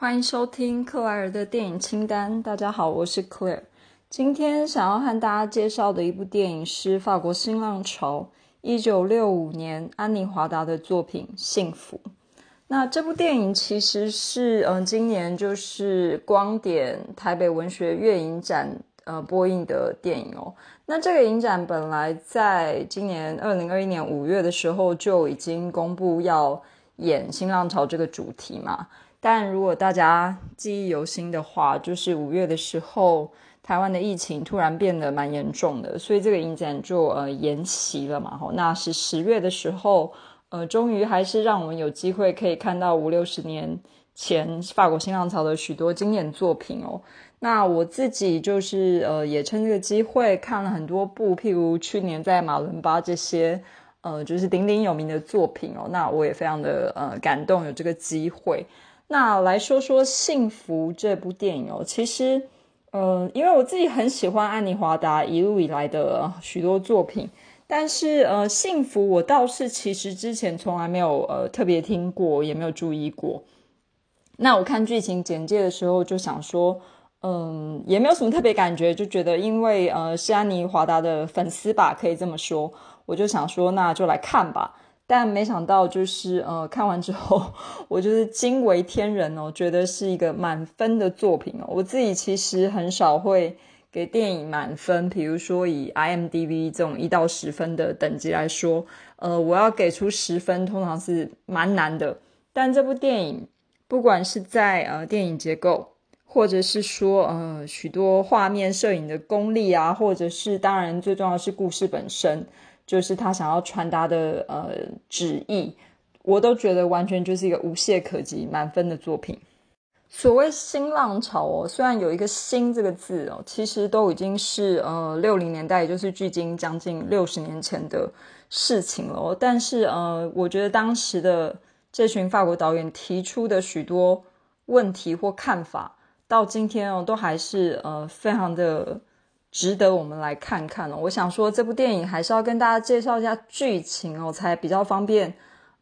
欢迎收听克莱尔的电影清单。大家好，我是 Claire。今天想要和大家介绍的一部电影是法国新浪潮一九六五年安妮华达的作品《幸福》。那这部电影其实是嗯，今年就是光点台北文学月影展呃播映的电影哦。那这个影展本来在今年二零二一年五月的时候就已经公布要演新浪潮这个主题嘛。但如果大家记忆犹新的话，就是五月的时候，台湾的疫情突然变得蛮严重的，所以这个影展就呃延期了嘛。吼，那是十月的时候，呃，终于还是让我们有机会可以看到五六十年前法国新浪潮的许多经典作品哦。那我自己就是呃，也趁这个机会看了很多部，譬如去年在马伦巴这些呃，就是鼎鼎有名的作品哦。那我也非常的呃感动，有这个机会。那来说说《幸福》这部电影哦，其实，呃，因为我自己很喜欢安妮华达一路以来的许多作品，但是呃，《幸福》我倒是其实之前从来没有呃特别听过，也没有注意过。那我看剧情简介的时候就想说，嗯，也没有什么特别感觉，就觉得因为呃是安妮华达的粉丝吧，可以这么说，我就想说那就来看吧。但没想到，就是呃，看完之后，我就是惊为天人哦，觉得是一个满分的作品哦。我自己其实很少会给电影满分，比如说以 IMDB 这种一到十分的等级来说，呃，我要给出十分，通常是蛮难的。但这部电影，不管是在呃电影结构，或者是说呃许多画面摄影的功力啊，或者是当然最重要是故事本身。就是他想要传达的呃旨意，我都觉得完全就是一个无懈可击、满分的作品。所谓新浪潮哦，虽然有一个“新”这个字哦，其实都已经是呃六零年代，也就是距今将近六十年前的事情了。但是呃，我觉得当时的这群法国导演提出的许多问题或看法，到今天哦，都还是呃非常的。值得我们来看看哦。我想说，这部电影还是要跟大家介绍一下剧情哦，才比较方便。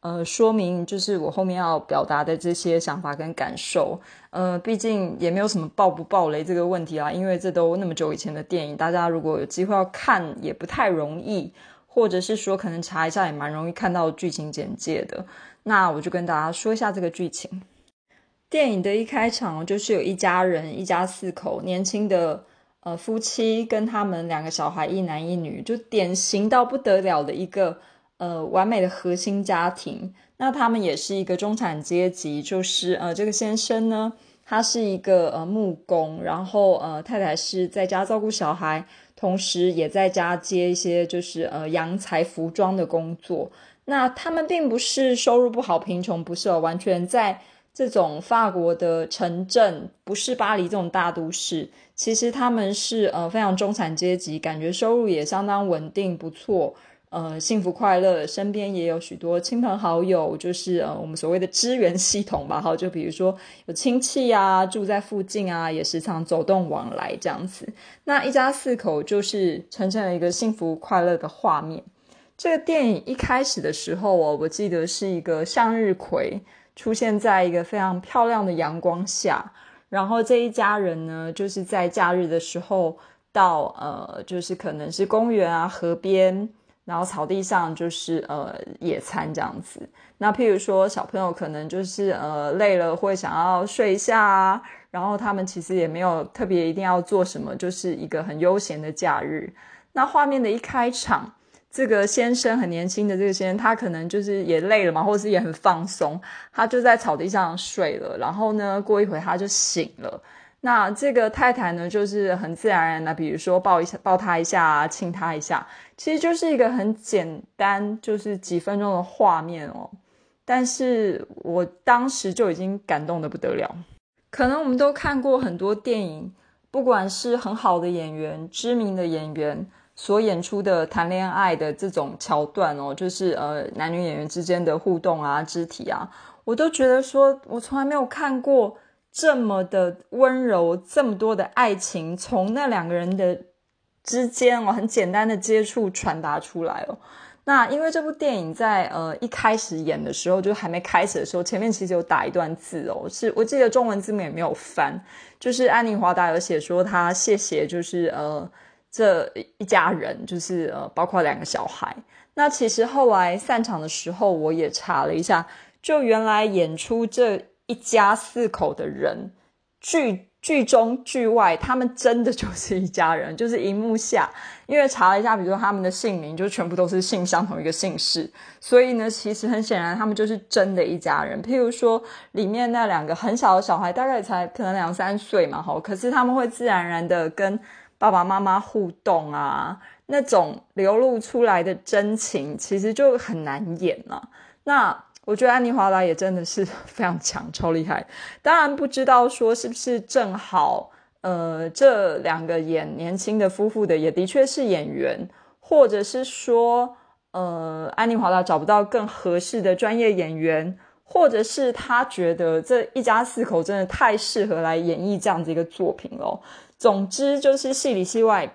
呃，说明就是我后面要表达的这些想法跟感受。呃，毕竟也没有什么爆不爆雷这个问题啊，因为这都那么久以前的电影，大家如果有机会要看，也不太容易，或者是说可能查一下也蛮容易看到剧情简介的。那我就跟大家说一下这个剧情。电影的一开场就是有一家人，一家四口，年轻的。呃，夫妻跟他们两个小孩，一男一女，就典型到不得了的一个呃完美的核心家庭。那他们也是一个中产阶级，就是呃这个先生呢，他是一个呃木工，然后呃太太是在家照顾小孩，同时也在家接一些就是呃洋裁服装的工作。那他们并不是收入不好、贫穷，不是，完全在。这种法国的城镇不是巴黎这种大都市，其实他们是呃非常中产阶级，感觉收入也相当稳定不错，呃幸福快乐，身边也有许多亲朋好友，就是呃我们所谓的支援系统吧，哈，就比如说有亲戚啊住在附近啊，也时常走动往来这样子。那一家四口就是呈现了一个幸福快乐的画面。这个电影一开始的时候哦，我记得是一个向日葵。出现在一个非常漂亮的阳光下，然后这一家人呢，就是在假日的时候到呃，就是可能是公园啊、河边，然后草地上就是呃野餐这样子。那譬如说小朋友可能就是呃累了会想要睡一下啊，然后他们其实也没有特别一定要做什么，就是一个很悠闲的假日。那画面的一开场。这个先生很年轻的这个先生，他可能就是也累了嘛，或者是也很放松，他就在草地上睡了。然后呢，过一会他就醒了。那这个太太呢，就是很自然而然的，比如说抱一下、抱他一下、亲他一下，其实就是一个很简单，就是几分钟的画面哦。但是我当时就已经感动的不得了。可能我们都看过很多电影，不管是很好的演员、知名的演员。所演出的谈恋爱的这种桥段哦，就是呃男女演员之间的互动啊、肢体啊，我都觉得说，我从来没有看过这么的温柔，这么多的爱情从那两个人的之间哦，很简单的接触传达出来哦。那因为这部电影在呃一开始演的时候，就还没开始的时候，前面其实有打一段字哦，是我记得中文字幕也没有翻，就是安妮华达有写说他谢谢，就是呃这一家人，就是呃包括两个小孩。那其实后来散场的时候，我也查了一下，就原来演出这一家四口的人，剧。剧中剧外，他们真的就是一家人，就是荧幕下，因为查了一下，比如说他们的姓名，就全部都是姓相同一个姓氏，所以呢，其实很显然他们就是真的一家人。譬如说，里面那两个很小的小孩，大概才可能两三岁嘛，吼，可是他们会自然而然的跟爸爸妈妈互动啊，那种流露出来的真情，其实就很难演了。那。我觉得安妮华达也真的是 非常强，超厉害。当然不知道说是不是正好，呃，这两个演年轻的夫妇的也的确是演员，或者是说，呃，安妮华达找不到更合适的专业演员，或者是他觉得这一家四口真的太适合来演绎这样子一个作品了。总之就是戏里戏外。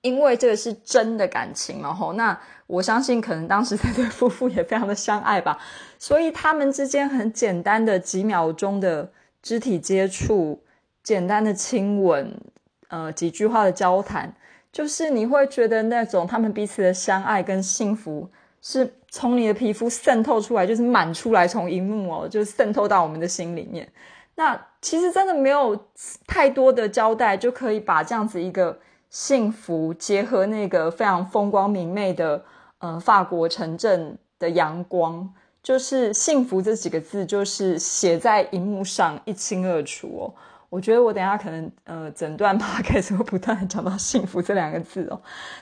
因为这个是真的感情嘛吼，那我相信可能当时这对 夫妇也非常的相爱吧，所以他们之间很简单的几秒钟的肢体接触，简单的亲吻，呃几句话的交谈，就是你会觉得那种他们彼此的相爱跟幸福是从你的皮肤渗透出来，就是满出来从荧幕哦，就渗透到我们的心里面。那其实真的没有太多的交代，就可以把这样子一个。幸福结合那个非常风光明媚的呃法国城镇的阳光，就是幸福这几个字，就是写在荧幕上一清二楚哦。我觉得我等下可能呃整段吧开始会不断的讲到幸福这两个字哦。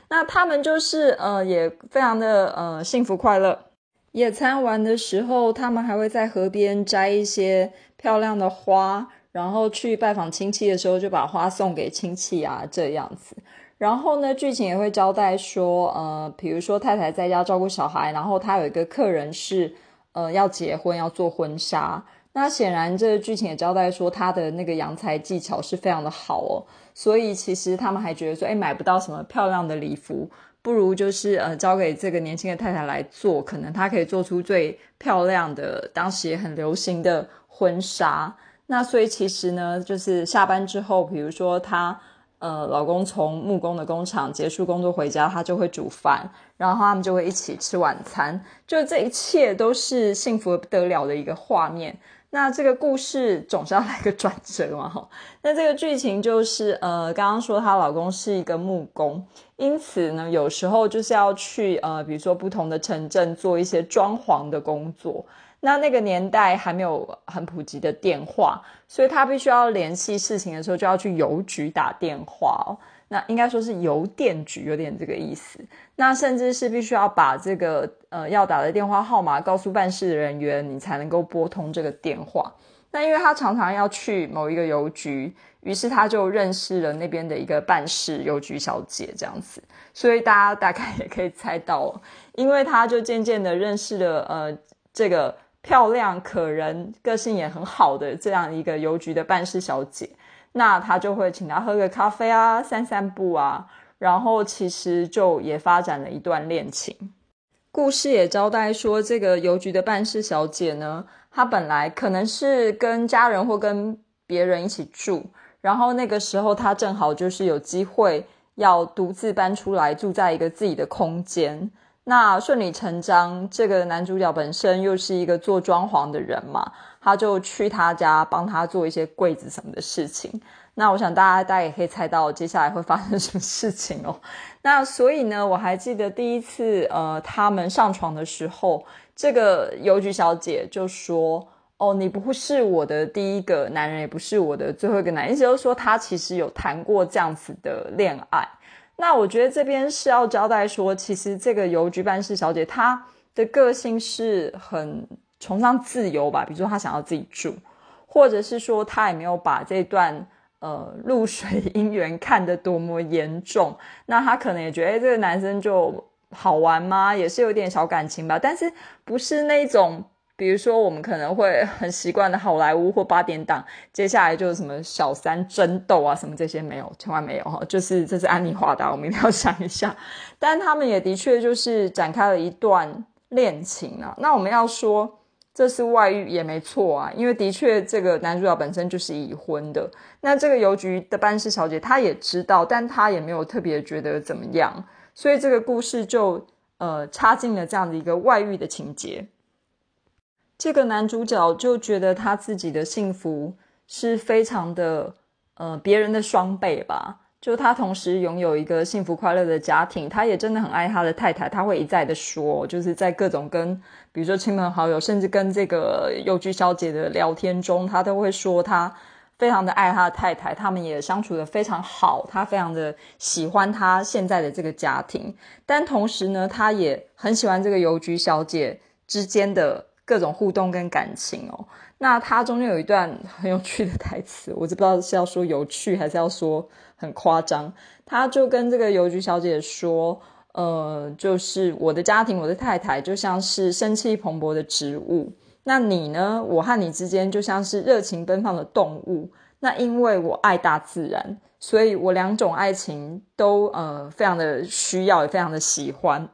那他们就是呃也非常的呃幸福快乐。野餐完的时候，他们还会在河边摘一些漂亮的花。然后去拜访亲戚的时候，就把花送给亲戚啊，这样子。然后呢，剧情也会交代说，呃，比如说太太在家照顾小孩，然后他有一个客人是，呃，要结婚要做婚纱。那显然这个剧情也交代说，他的那个洋裁技巧是非常的好哦。所以其实他们还觉得说，哎，买不到什么漂亮的礼服，不如就是呃，交给这个年轻的太太来做，可能她可以做出最漂亮的，当时也很流行的婚纱。那所以其实呢，就是下班之后，比如说她呃老公从木工的工厂结束工作回家，她就会煮饭，然后他们就会一起吃晚餐，就这一切都是幸福不得了的一个画面。那这个故事总是要来个转折嘛，哈。那这个剧情就是呃，刚刚说她老公是一个木工，因此呢，有时候就是要去呃，比如说不同的城镇做一些装潢的工作。那那个年代还没有很普及的电话，所以他必须要联系事情的时候就要去邮局打电话。那应该说是邮电局，有点这个意思。那甚至是必须要把这个呃要打的电话号码告诉办事人员，你才能够拨通这个电话。那因为他常常要去某一个邮局，于是他就认识了那边的一个办事邮局小姐这样子。所以大家大概也可以猜到，因为他就渐渐的认识了呃这个。漂亮可人、个性也很好的这样一个邮局的办事小姐，那他就会请她喝个咖啡啊、散散步啊，然后其实就也发展了一段恋情。故事也交代说，这个邮局的办事小姐呢，她本来可能是跟家人或跟别人一起住，然后那个时候她正好就是有机会要独自搬出来住在一个自己的空间。那顺理成章，这个男主角本身又是一个做装潢的人嘛，他就去他家帮他做一些柜子什么的事情。那我想大家大家也可以猜到接下来会发生什么事情哦。那所以呢，我还记得第一次呃他们上床的时候，这个邮局小姐就说：“哦，你不是我的第一个男人，也不是我的最后一个男人。”意思就是说，他其实有谈过这样子的恋爱。那我觉得这边是要交代说，其实这个邮局办事小姐她的个性是很崇尚自由吧，比如说她想要自己住，或者是说她也没有把这段呃露水 姻缘看得多么严重。那她可能也觉得，这个男生就好玩吗？也是有点小感情吧，但是不是那种比如说，我们可能会很习惯的好莱坞或八点档，接下来就是什么小三争斗啊，什么这些没有，千万没有哈。就是这是安妮华达，我们一定要 想一下。但他们也的确就是展开了一段恋情啊。那我们要说这是外遇也没错啊，因为的确这个男主角本身就是已婚的。那这个邮局的办事小姐她也知道，但她也没有特别觉得怎么样，所以这个故事就呃插进了这样的一个外遇的情节。这个男主角就觉得他自己的幸福是非常的，呃，别人的双倍吧。就他同时拥有一个幸福快乐的家庭，他也真的很爱他的太太。他会一再的说，就是在各种跟，比如说亲朋好友，甚至跟这个邮局小姐的聊天中，他都会说他非常的爱他的太太，他们也相处的非常好，他非常的喜欢他现在的这个家庭。但同时呢，他也很喜欢这个邮局小姐之间的。各种互动跟感情哦，那他中间有一段很有趣的台词，我就不知道是要说有趣还是要说很夸张。他就跟这个邮局小姐说：“呃，就是我的家庭，我的太太就像是生气蓬勃的植物，那你呢？我和你之间就像是热情奔放的动物。那因为我爱大自然，所以我两种爱情都呃非常的需要，也非常的喜欢。”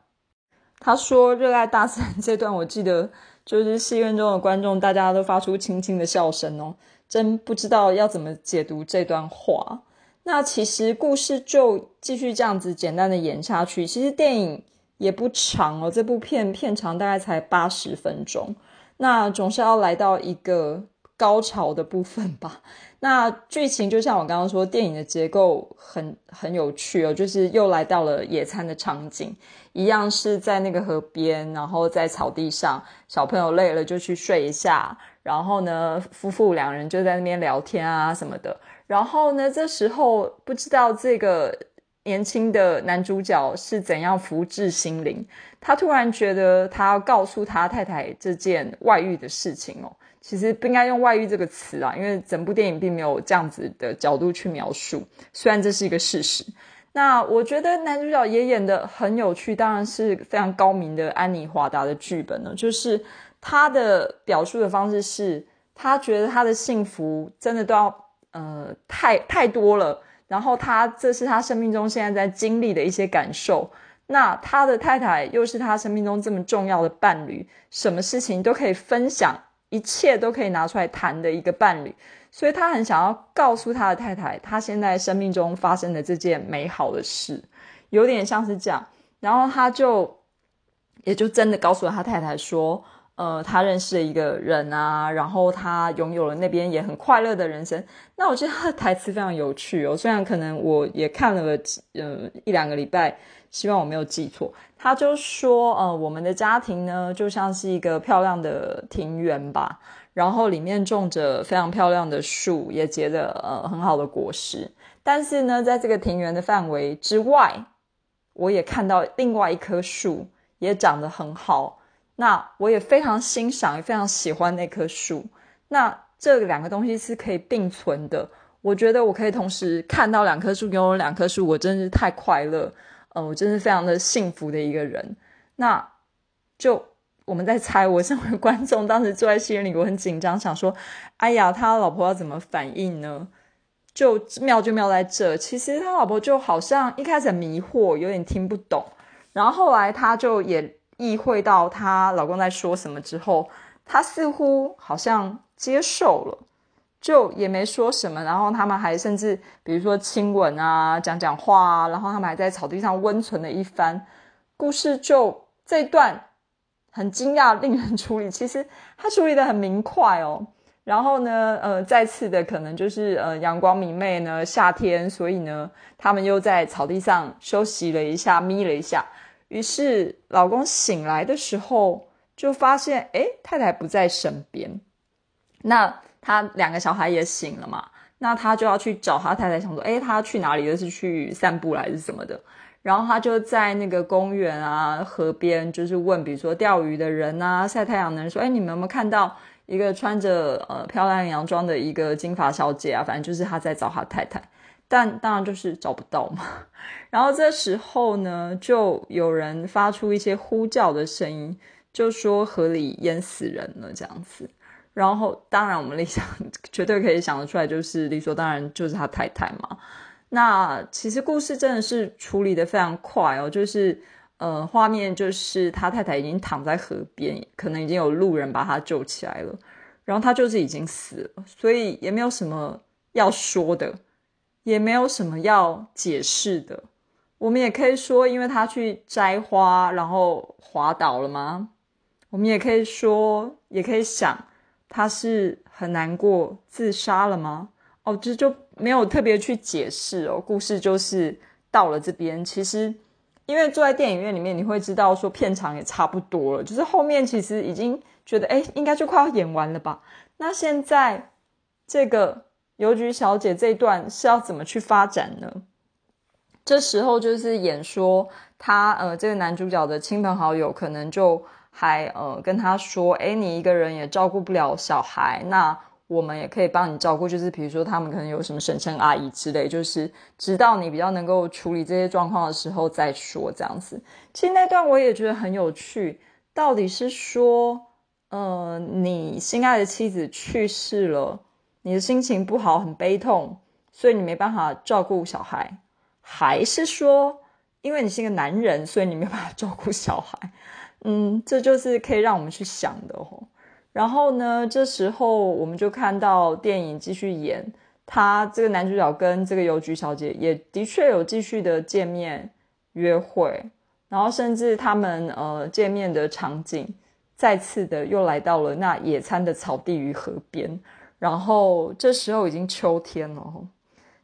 他说：“热爱大自然这段，我记得。”就是戏院中的观众，大家都发出轻轻的笑声哦，真不知道要怎么解读这段话。那其实故事就继续这样子简单的演下去。其实电影也不长哦，这部片片长大概才八十分钟。那总是要来到一个高潮的部分吧。那剧情就像我刚刚说，电影的结构很很有趣哦，就是又来到了野餐的场景。一样是在那个河边，然后在草地上，小朋友累了就去睡一下，然后呢，夫妇两人就在那边聊天啊什么的。然后呢，这时候不知道这个年轻的男主角是怎样福至心灵，他突然觉得他要告诉他太太这件外遇的事情哦。其实不应该用外遇这个词啊，因为整部电影并没有这样子的角度去描述，虽然这是一个事实。那我觉得男主角也演的很有趣，当然是非常高明的安妮华达的剧本呢。就是他的表述的方式是，他觉得他的幸福真的都要呃太太多了，然后他这是他生命中现在在经历的一些感受。那他的太太又是他生命中这么重要的伴侣，什么事情都可以分享，一切都可以拿出来谈的一个伴侣。所以他很想要告诉他的太太，他现在生命中发生的这件美好的事，有点像是这样。然后他就也就真的告诉了他太太说，呃，他认识了一个人啊，然后他拥有了那边也很快乐的人生。那我觉得他的台词非常有趣哦，虽然可能我也看了呃一两个礼拜，希望我没有记错。他就说，呃，我们的家庭呢，就像是一个漂亮的庭园吧。然后里面种着非常漂亮的树，也结着呃很好的果实。但是呢，在这个庭园的范围之外，我也看到另外一棵树也长得很好。那我也非常欣赏，也非常喜欢那棵树。那这两个东西是可以并存的。我觉得我可以同时看到两棵树，拥有两棵树，我真是太快乐。嗯，我真是非常的幸福的一个人。那就。我们在猜，我身为观众，当时坐在戏院里，我很紧张，想说：“哎呀，他老婆要怎么反应呢？”就妙就妙在这，其实他老婆就好像一开始迷惑，有点听不懂，然后后来他就也意会到她老公在说什么之后，她似乎好像接受了，就也没说什么，然后他们还甚至比如说亲吻啊，讲讲话啊，然后他们还在草地上温存了一番，故事就这段。很惊讶，令人处理，其实他处理的很明快哦。然后呢，呃，再次的可能就是呃阳光明媚呢，夏天，所以呢，他们又在草地上休息了一下，眯了一下。于是老公醒来的时候，就发现哎，太太不在身边。那他两个小孩也醒了嘛，那他就要去找他太太，想说哎，他去哪里？是去散步还是什么的？然后他就在那个公园啊、河边，就是问，比如说钓鱼的人啊、晒太阳的人，说：“哎，你们有没有看到一个穿着呃漂亮洋装的一个金发小姐啊？”反正就是他在找他太太，但当然就是找不到嘛。然后这时候呢，就有人发出一些呼叫的声音，就说河里淹死人了这样子。然后，当然我们理想 绝对可以想得出来，就是理所当然就是他太太嘛。那其实故事真的是处理的非常快哦，就是呃，画面就是他太太已经躺在河边，可能已经有路人把他救起来了，然后他就是已经死了，所以也没有什么要说的，也没有什么要解释的。我们也可以说，因为他去摘花，然后滑倒了吗？我们也可以说，也可以想。他是很难过自杀了吗？哦，这就没有特别去解释哦。故事就是到了这边，其实因为坐在电影院里面，你会知道说片场也差不多了，就是后面其实已经觉得哎，应该就快要演完了吧。那现在这个邮局小姐这一段是要怎么去发展呢？这时候就是演说他呃，这个男主角的亲朋好友可能就。还呃跟他说，哎，你一个人也照顾不了小孩，那我们也可以帮你照顾。就是比如说他们可能有什么婶婶阿姨之类，就是直到你比较能够处理这些状况的时候再说这样子。其实那段我也觉得很有趣，到底是说，呃，你心爱的妻子去世了，你的心情不好，很悲痛，所以你没办法照顾小孩，还是说，因为你是一个男人，所以你没办法照顾小孩？嗯，这就是可以让我们去想的哦。然后呢，这时候我们就看到电影继续演，他这个男主角跟这个邮局小姐也的确有继续的见面约会，然后甚至他们呃见面的场景再次的又来到了那野餐的草地与河边。然后这时候已经秋天了，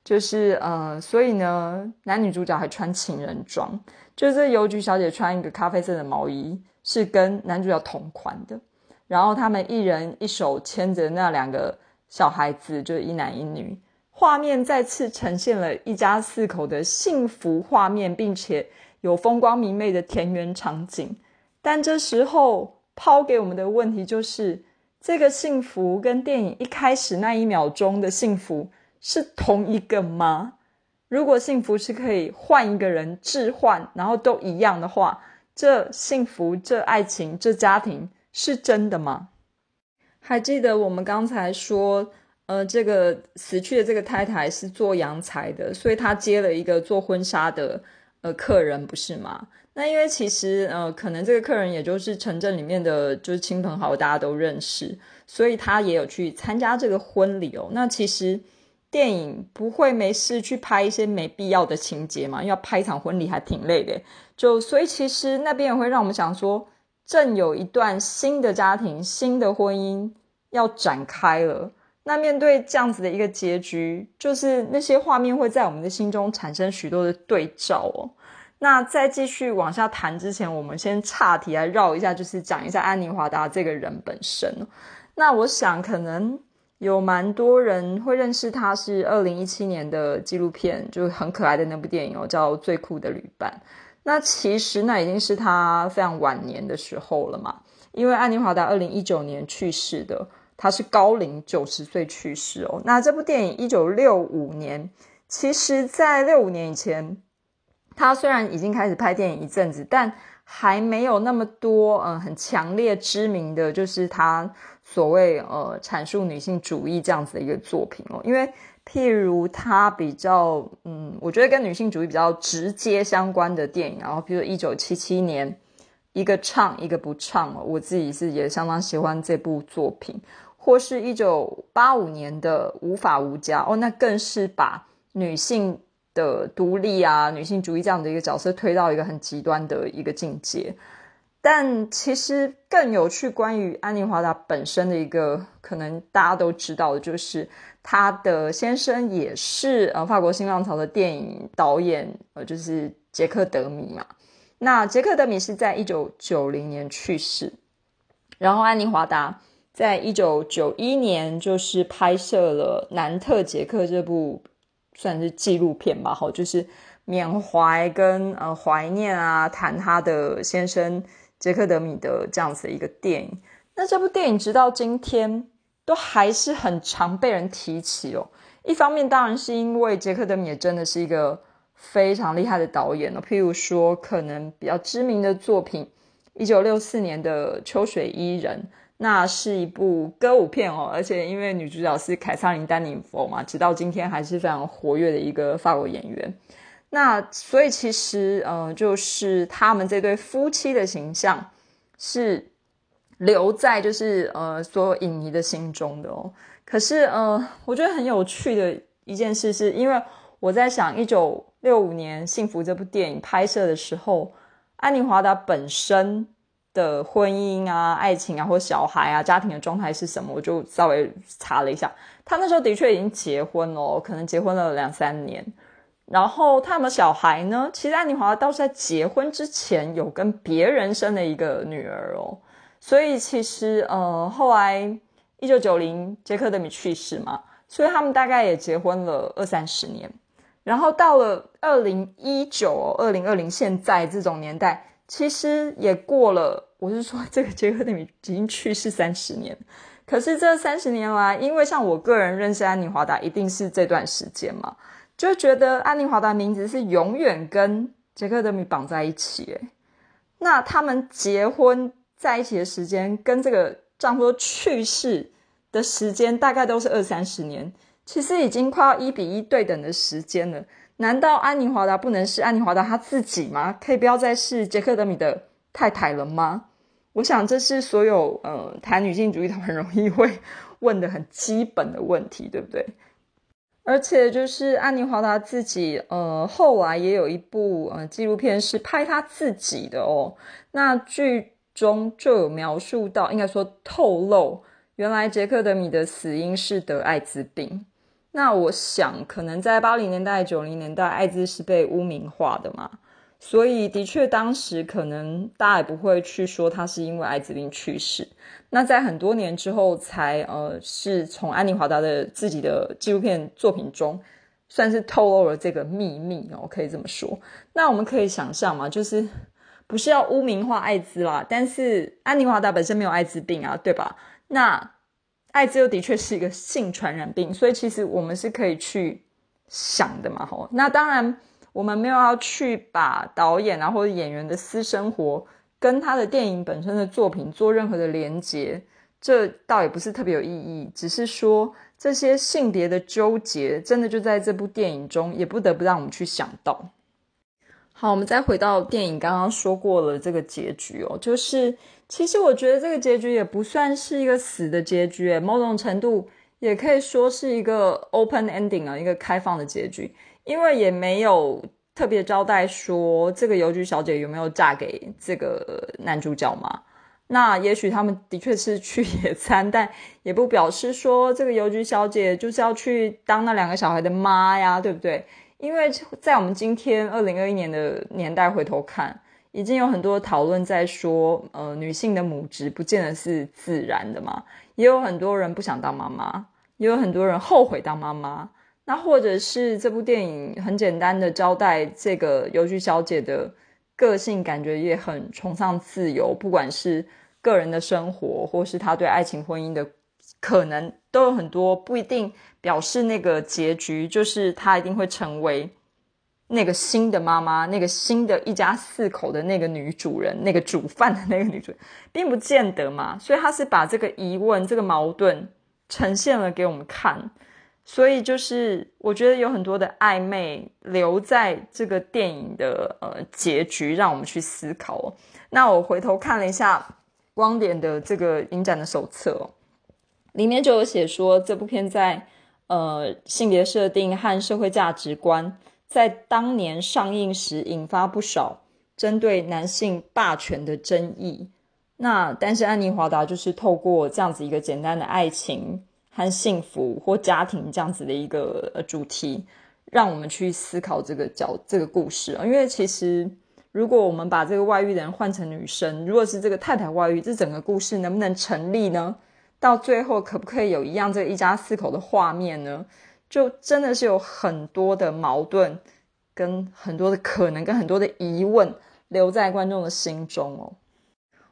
就是呃，所以呢，男女主角还穿情人装。就是邮局小姐穿一个咖啡色的毛衣，是跟男主角同款的。然后他们一人一手牵着那两个小孩子，就是一男一女。画面再次呈现了一家四口的幸福画面，并且有风光明媚的田园场景。但这时候抛给我们的问题就是：这个幸福跟电影一开始那一秒钟的幸福是同一个吗？如果幸福是可以换一个人置换，然后都一样的话，这幸福、这爱情、这家庭是真的吗？还记得我们刚才说，呃，这个死去的这个太太是做洋裁的，所以她接了一个做婚纱的呃客人，不是吗？那因为其实呃，可能这个客人也就是城镇里面的就是亲朋好友，大家都认识，所以他也有去参加这个婚礼哦。那其实。电影不会没事去拍一些没必要的情节嘛？要拍一场婚礼还挺累的，就所以其实那边也会让我们想说，正有一段新的家庭、新的婚姻要展开了。那面对这样子的一个结局，就是那些画面会在我们的心中产生许多的对照哦。那在继续往下谈之前，我们先岔题来绕一下，就是讲一下安妮华达这个人本身那我想可能。有蛮多人会认识他，是二零一七年的纪录片，就很可爱的那部电影哦，叫《最酷的旅伴》。那其实那已经是他非常晚年的时候了嘛，因为安妮华达二零一九年去世的，他是高龄九十岁去世哦。那这部电影一九六五年，其实在六五年以前，他虽然已经开始拍电影一阵子，但还没有那么多嗯很强烈知名的就是他。所谓呃阐述女性主义这样子的一个作品哦，因为譬如他比较嗯，我觉得跟女性主义比较直接相关的电影，然后比如一九七七年一个唱一个不唱，我自己是也相当喜欢这部作品，或是一九八五年的无法无家哦，那更是把女性的独立啊、女性主义这样的一个角色推到一个很极端的一个境界。但其实更有趣，关于安妮华达本身的一个可能大家都知道的，就是她的先生也是呃法国新浪潮的电影导演，呃就是杰克德米嘛。那杰克德米是在一九九零年去世，然后安妮华达在一九九一年就是拍摄了《南特杰克》这部算是纪录片吧，好，就是缅怀跟呃怀念啊，谈他的先生。杰克德米的这样子的一个电影，那这部电影直到今天都还是很常被人提起哦。一方面当然是因为杰克德米也真的是一个非常厉害的导演哦，譬如说可能比较知名的作品《一九六四年的《秋水伊人》，那是一部歌舞片哦，而且因为女主角是凯撒琳·丹尼佛嘛，直到今天还是非常活跃的一个法国演员。那所以其实，呃，就是他们这对夫妻的形象是留在就是呃所有影迷的心中的哦。可是，呃，我觉得很有趣的一件事是，因为我在想，一九六五年《幸福》这部电影拍摄的时候，安妮华达本身的婚姻啊、爱情啊，或小孩啊、家庭的状态是什么，我就稍微查了一下，他那时候的确已经结婚了，可能结婚了两三年。然后他们小孩呢？其实安妮华倒是在结婚之前有跟别人生了一个女儿哦。所以其实呃，后来一九九零杰克德米去世嘛，所以他们大概也结婚了二三十年。然后到了二零一九、二零二零现在这种年代，其实也过了。我是说，这个杰克德米已经去世三十年，可是这三十年来，因为像我个人认识安妮华达，一定是这段时间嘛。就觉得安妮华达名字是永远跟杰克德米绑在一起，诶那他们结婚在一起的时间跟这个丈夫去世的时间大概都是二三十年，其实已经快要一比一对等的时间了。难道安妮华达不能是安妮华达她自己吗？可以不要再是杰克德米的太太了吗？我想这是所有呃谈女性主义的很容易会问的很基本的问题，对不对？而且就是安妮华达自己，呃，后来也有一部呃纪录片是拍她自己的哦。那剧中就有描述到，应该说透露，原来杰克德米的死因是得艾滋病。那我想，可能在八零年代、九零年代，艾滋是被污名化的嘛。所以，的确，当时可能大家也不会去说他是因为艾滋病去世。那在很多年之后，才呃，是从安妮华达的自己的纪录片作品中，算是透露了这个秘密哦，可以这么说。那我们可以想象嘛，就是不是要污名化艾滋啦，但是安妮华达本身没有艾滋病啊，对吧？那艾滋又的确是一个性传染病，所以其实我们是可以去想的嘛，吼。那当然。我们没有要去把导演啊或者演员的私生活跟他的电影本身的作品做任何的连接，这倒也不是特别有意义。只是说这些性别的纠结，真的就在这部电影中，也不得不让我们去想到。好，我们再回到电影刚刚说过了这个结局哦，就是其实我觉得这个结局也不算是一个死的结局，某种程度也可以说是一个 open ending 啊，一个开放的结局。因为也没有特别交代说这个邮局小姐有没有嫁给这个男主角嘛？那也许他们的确是去 野餐，但也不表示说这个邮局小姐就是要去当那两个小孩的妈呀，对不对？因为在我们今天二零二一年的年代回头看，已经有很多讨论在说，呃，女性的母职不见得是自然的嘛，也有很多人不想当妈妈，也有很多人后悔当妈妈。那或者是这部电影很简单的交代这个邮局小姐的个性，感觉也很崇尚自由，不管是个人的生活，或是她对爱情婚姻的可能，都有很多不一定表示那个结局就是她一定会成为那个新的妈妈，那个新的一家四口的那个女主人，那个煮饭的那个女主人，并不见得嘛。所以他是把这个疑问、这个矛盾呈现了给我们看。所以就是，我觉得有很多的暧昧留在这个电影的呃结局，让我们去思考。那我回头看了一下光点的这个影展的手册，里面就有写说，这部片在呃性别设定和社会价值观，在当年上映时引发不少针对男性霸权的争议。那但是安妮华达就是透过这样子一个简单的爱情。和幸福或家庭这样子的一个主题，让我们去思考这个角这个故事。因为其实，如果我们把这个外遇的人换成女生，如果是这个太太外遇，这整个故事能不能成立呢？到最后可不可以有一样这一家四口的画面呢？就真的是有很多的矛盾，跟很多的可能，跟很多的疑问留在观众的心中哦。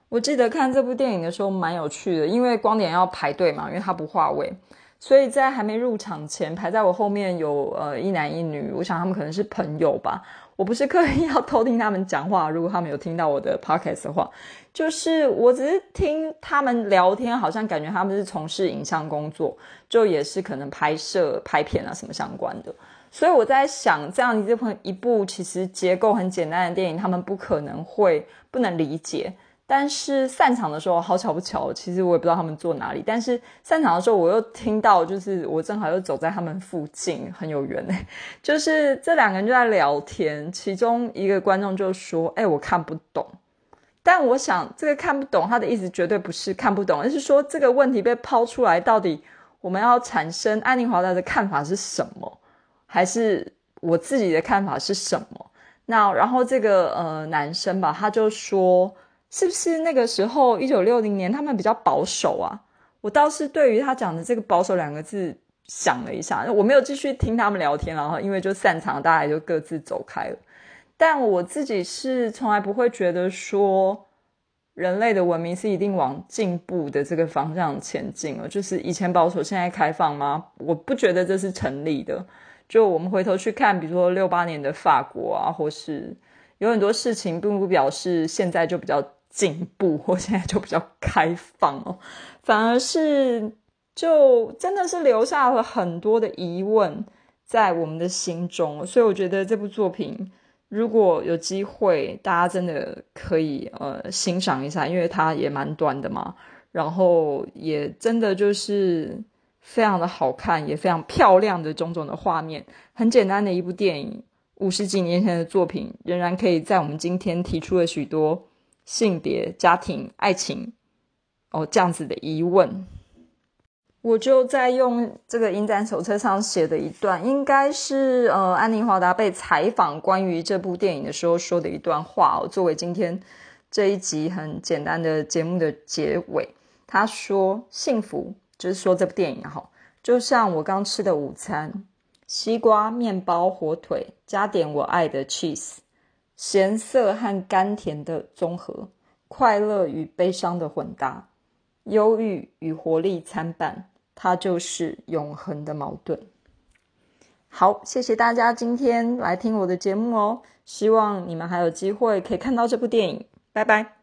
我记得看这部电影的时候蛮有趣的，因为光点要排队嘛，因为他不划位，所以在还没入场前，排在我后面有呃一男一女，我想他们可能是朋友吧。我不是刻意 要偷听他们讲话，如果他们有听到我的 podcast 的话，就是我只是听他们聊天，好像感觉他们是从事影像工作，就也是可能拍摄拍片啊什么相关的。所以我在想，这样一部一部其实结构很简单的电影，他们不可能会不能理解。但是散场的时候，好巧不巧，其实我也不知道他们坐哪里。但是散场的时候，我又听到，就是我正好又走在他们附近，很有缘哎。就是这两个人就在聊天，其中一个观众就说：“哎，我看不懂。”但我想，这个看不懂，他的意思绝对不是看不懂，而是说这个问题被抛出来，到底我们要产生安妮华达的看法是什么，还是我自己的看法是什么？那然后这个呃男生吧，他就说。是不是那个时候一九六零年他们比较保守啊？我倒是对于他讲的这个保守两个字想了一下，我没有继续听他们聊天，然后因为就散场，大家就各自走开了。但我自己是从来不会觉得说人类的文明是一定往进步的这个方向前进了，就是以前保守现在开放吗？我不觉得这是成立的。就我们回头去看，比如说六八年的法国啊，或是有很多事情，并不表示现在就比较。进步，或现在就比较开放哦，反而是就真的是留下了很多的疑问在我们的心中，所以我觉得这部作品如果有机会，大家真的可以呃欣赏一下，因为它也蛮短的嘛，然后也真的就是非常的好看，也非常漂亮的种种的画面，很简单的一部电影，五十几年前的作品，仍然可以在我们今天提出了许多。性别、家庭、爱情，哦，这样子的疑问，我就在用这个影展手册上写的一段，应该是呃，安妮华达被采访关于这部电影的时候说的一段话哦，作为今天这一集很简单的节目的结尾。他说：“幸福就是说这部电影哈，就像我刚吃的午餐，西瓜、面包、火腿，加点我爱的 cheese。”咸涩和甘甜的综合，快乐与悲伤的混搭，忧郁与活力参半，它就是永恒的矛盾。好，谢谢大家今天来听我的节目哦，希望你们还有机会可以看到这部电影。拜拜。